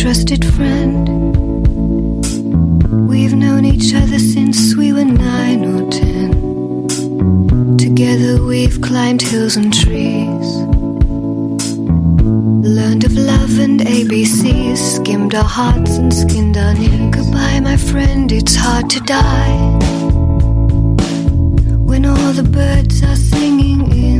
trusted friend. We've known each other since we were nine or ten. Together we've climbed hills and trees. Learned of love and ABCs, skimmed our hearts and skinned our knees. Goodbye, my friend, it's hard to die. When all the birds are singing in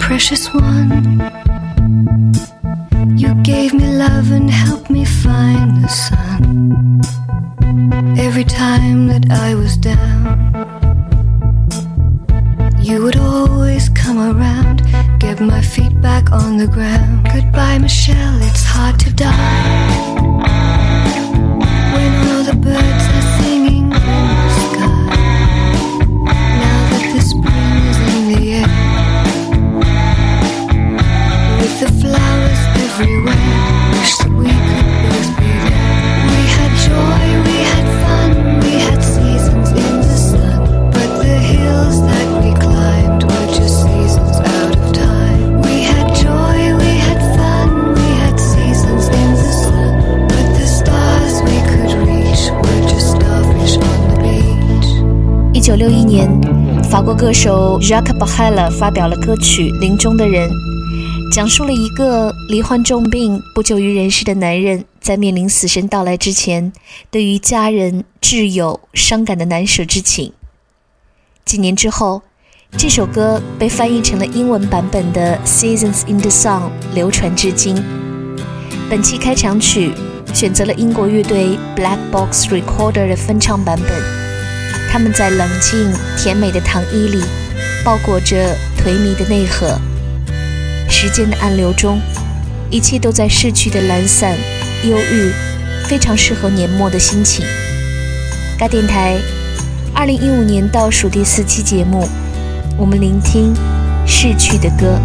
Precious one. You gave me love and helped me find the sun. Every time that I was down, you would always come around, get my feet back on the ground. Goodbye, Michelle, it's hard to die. When all the birds 六一年，法国歌手 Jacques b a h e l 发表了歌曲《林中的人》，讲述了一个罹患重病、不久于人世的男人，在面临死神到来之前，对于家人、挚友伤感的难舍之情。几年之后，这首歌被翻译成了英文版本的《Seasons in the Song》，流传至今。本期开场曲选择了英国乐队 Black Box Recorder 的翻唱版本。他们在冷静甜美的糖衣里，包裹着颓靡的内核。时间的暗流中，一切都在逝去的懒散、忧郁，非常适合年末的心情。该电台，二零一五年倒数第四期节目，我们聆听逝去的歌。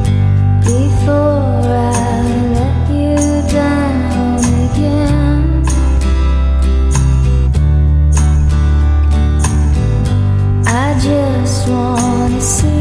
Just wanna see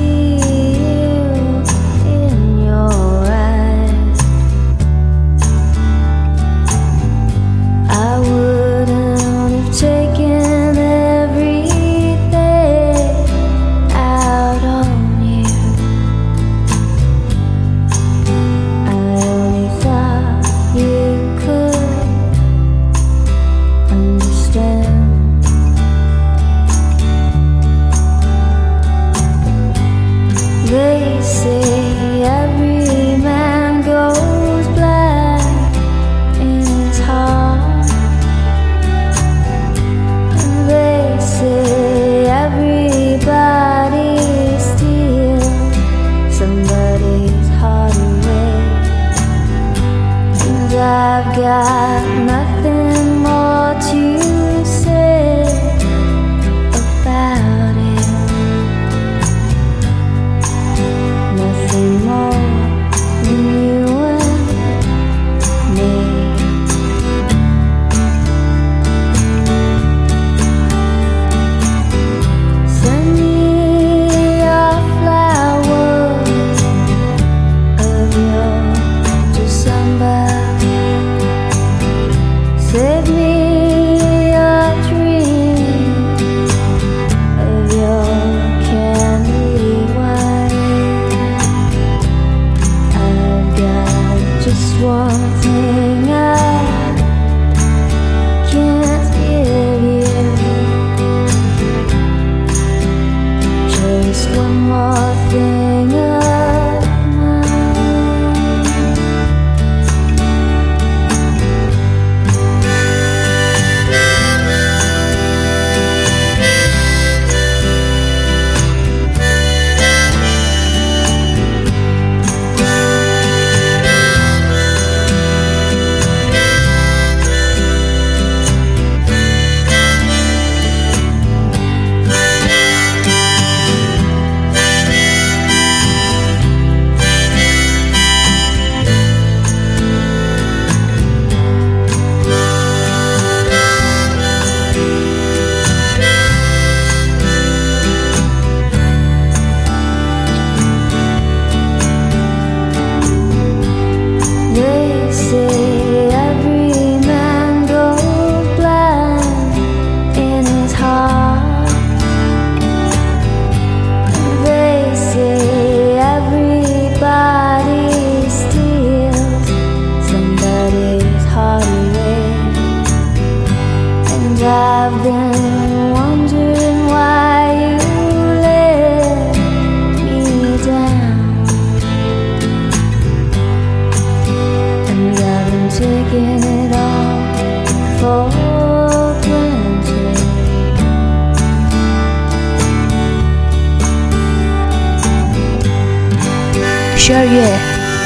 二月，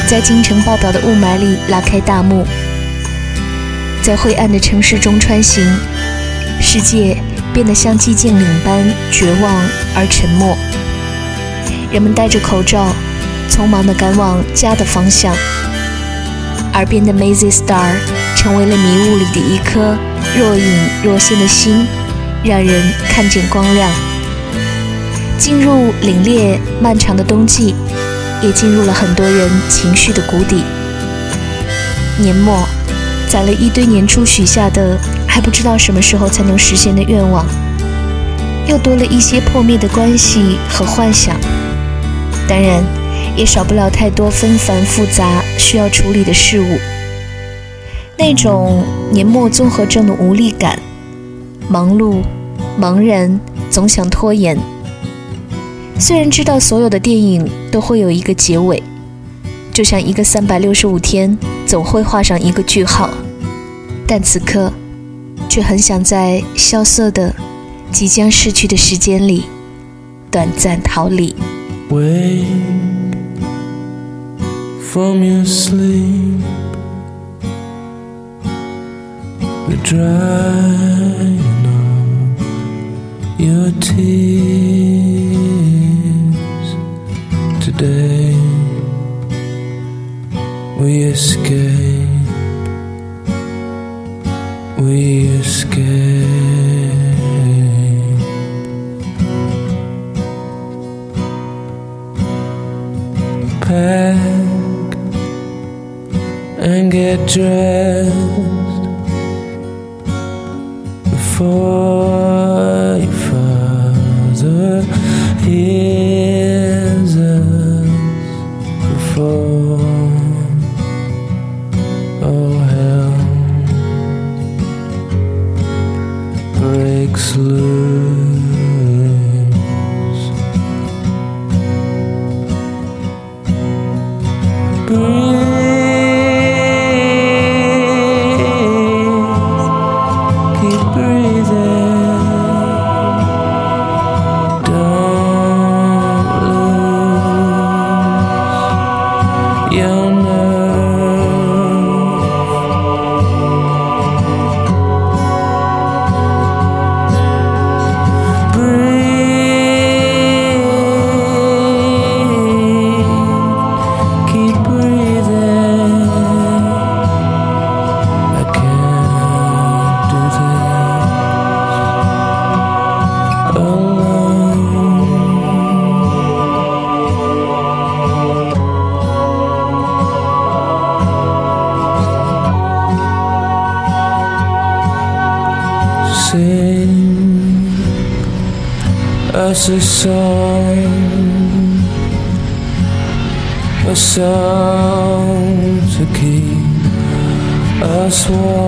在京城报道的雾霾里拉开大幕，在灰暗的城市中穿行，世界变得像寂静岭般绝望而沉默。人们戴着口罩，匆忙地赶往家的方向。耳边的 Mazy Star 成为了迷雾里的一颗若隐若现的星，让人看见光亮。进入凛冽漫长的冬季，也进入了很多人情绪的谷底。年末，攒了一堆年初许下的还不知道什么时候才能实现的愿望，又多了一些破灭的关系和幻想。当然，也少不了太多纷繁复杂需要处理的事物。那种年末综合症的无力感，忙碌、茫然，总想拖延。虽然知道所有的电影都会有一个结尾，就像一个三百六十五天总会画上一个句号，但此刻却很想在萧瑟的、即将逝去的时间里短暂逃离。Wake from your sleep. The drying of your tears today. We escape. We escape. pack and get dressed before a song, a song to keep us warm.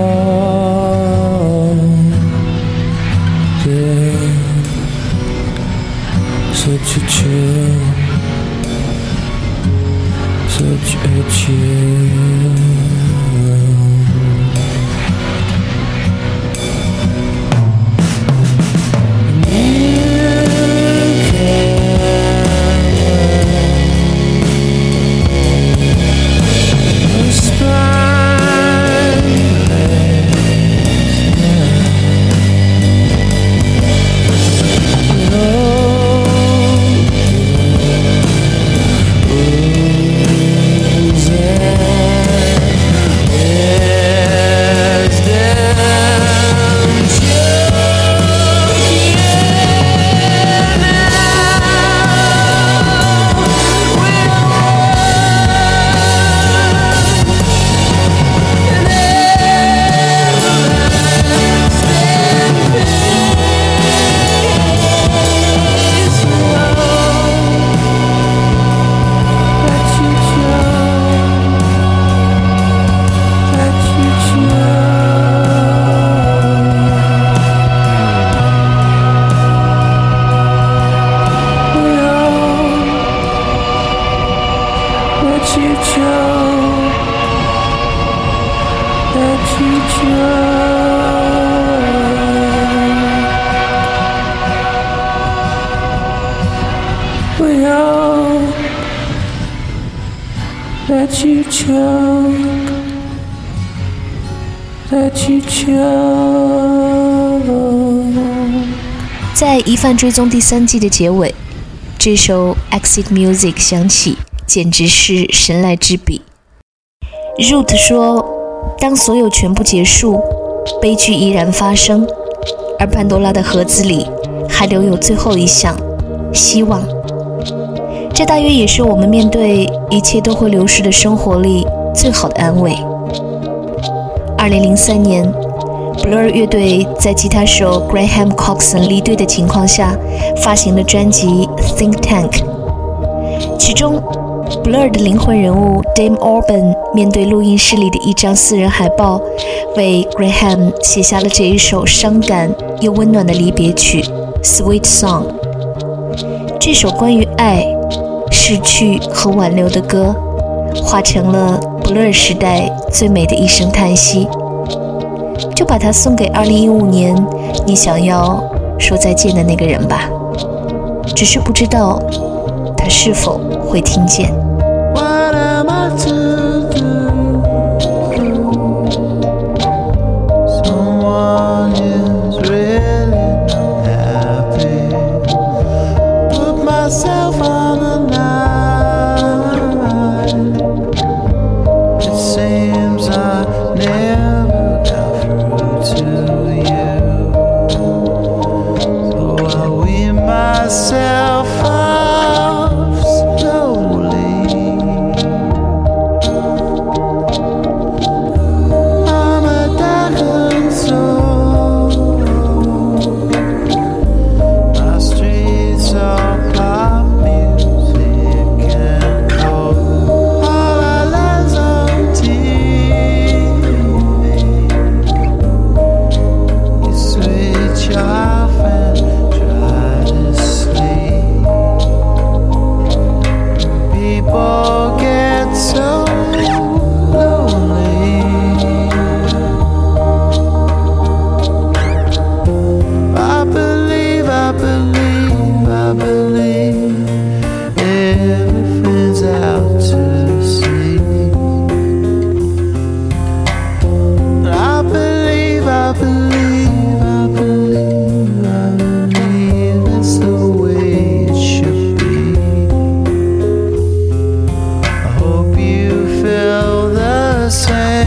to you 在疑犯追踪第三季的结尾，这首 Exit Music 响起，简直是神来之笔。root 说。当所有全部结束，悲剧依然发生，而潘多拉的盒子里还留有最后一项希望。这大约也是我们面对一切都会流逝的生活里最好的安慰。”二零零三年。Blur 乐队在吉他手 Graham Coxon 离队的情况下，发行了专辑《Think Tank》。其中，Blur 的灵魂人物 Dame Orban 面对录音室里的一张私人海报，为 Graham 写下了这一首伤感又温暖的离别曲《Sweet Song》。这首关于爱、失去和挽留的歌，化成了 Blur 时代最美的一声叹息。就把它送给2015年你想要说再见的那个人吧，只是不知道是否会听见。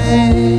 away.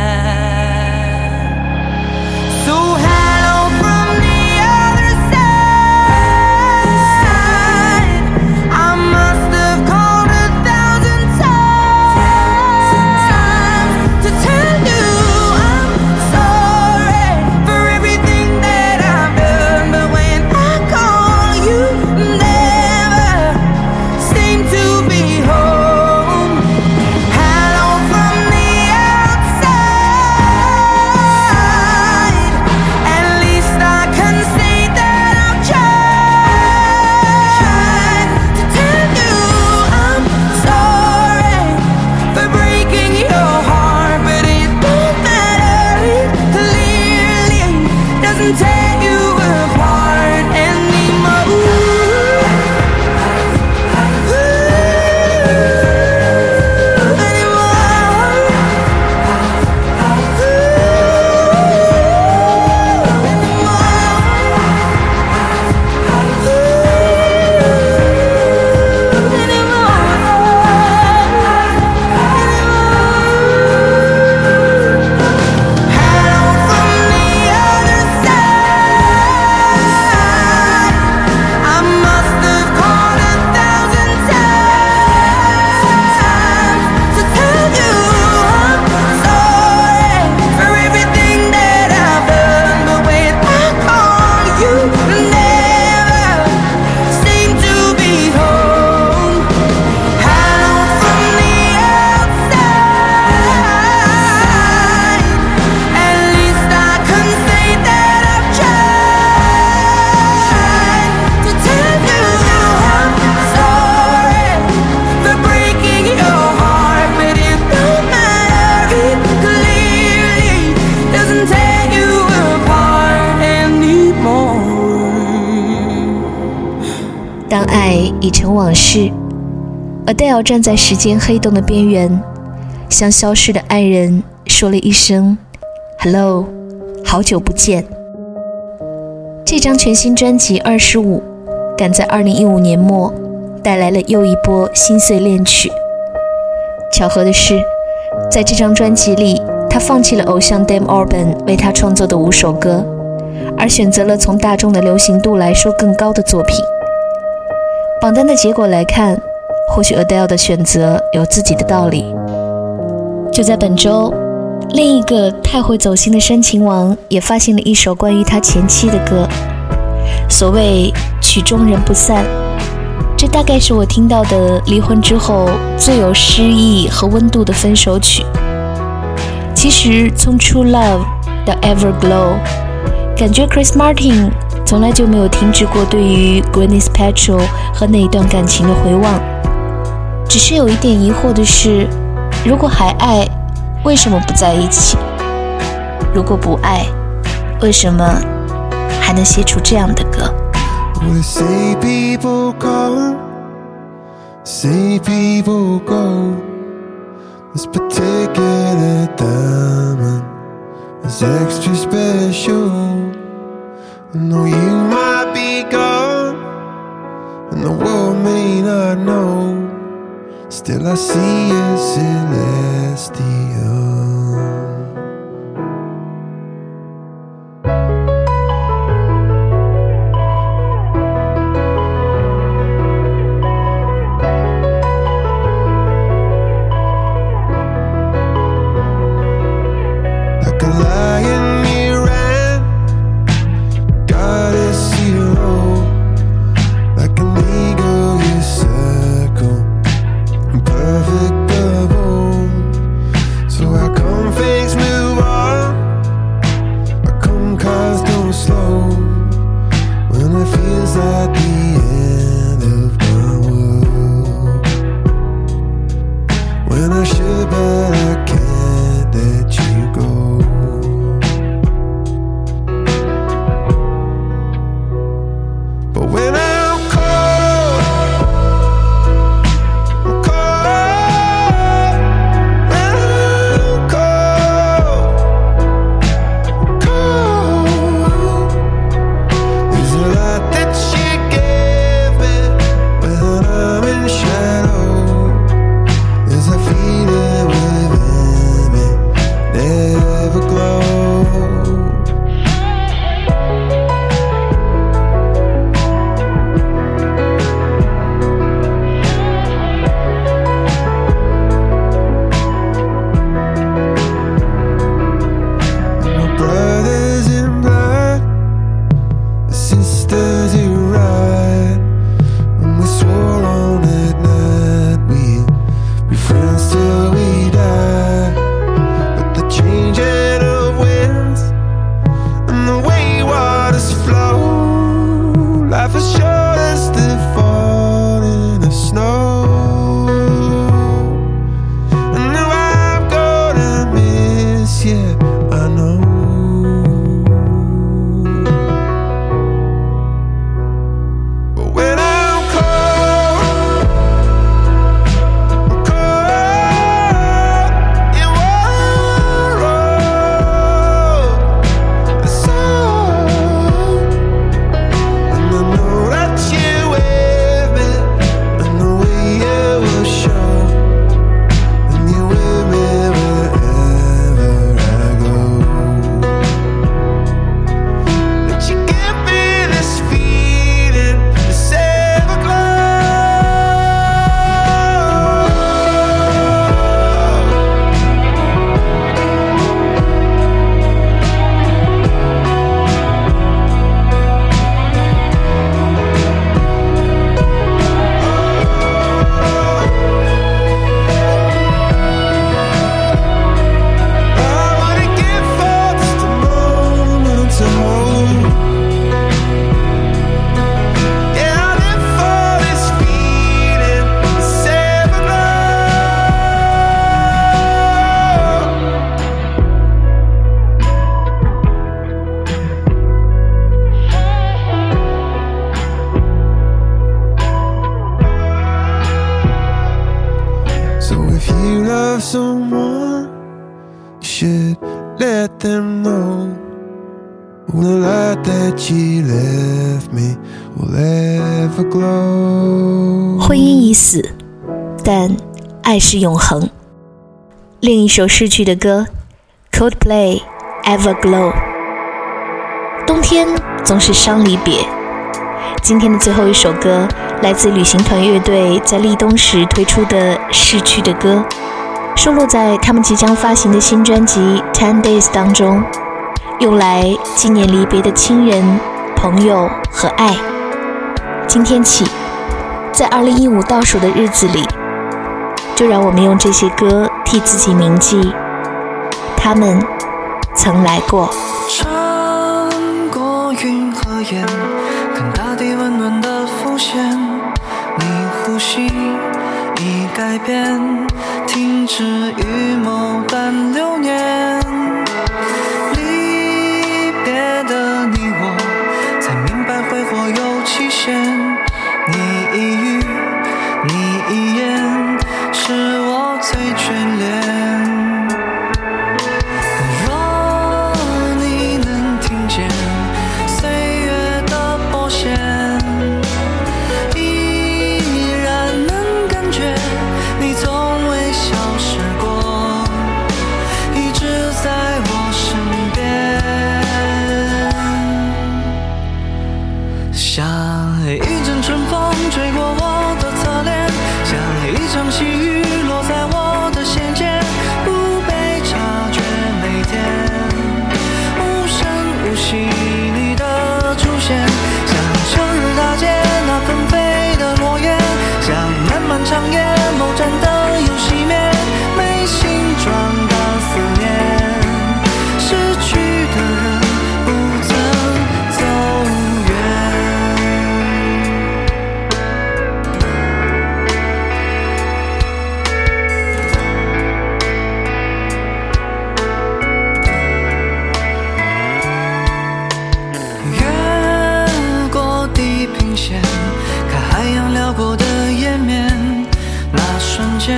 ，Adele 站在时间黑洞的边缘，向消失的爱人说了一声 “hello”，好久不见。这张全新专辑《二十五》赶在2015年末带来了又一波心碎恋曲。巧合的是，在这张专辑里，他放弃了偶像 Dame Urban 为他创作的五首歌，而选择了从大众的流行度来说更高的作品。榜单的结果来看，或许 Adele 的选择有自己的道理。就在本周，另一个太会走心的煽情王也发行了一首关于他前妻的歌。所谓曲终人不散，这大概是我听到的离婚之后最有诗意和温度的分手曲。其实从 True Love 到 Everglow，感觉 Chris Martin 从来就没有停止过对于 Gwyneth Paltrow 和那一段感情的回望。只是有一点疑惑的是，如果还爱，为什么不在一起？如果不爱，为什么还能写出这样的歌？we'll say people come, say people go. This particular diamond is extra special. I know you might be gone, and the world may not know. Still I see us in it. 是永恒。另一首逝去的歌，Coldplay Everglow。冬天总是伤离别。今天的最后一首歌来自旅行团乐队在立冬时推出的《逝去的歌》，收录在他们即将发行的新专辑《Ten Days》当中，用来纪念离别的亲人、朋友和爱。今天起，在2015倒数的日子里，就让我们用这些歌替自己铭记，他们曾来过，穿过云和烟，看大地温暖的浮现，你呼吸已改变，停止预谋，淡流。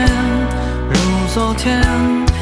如昨天。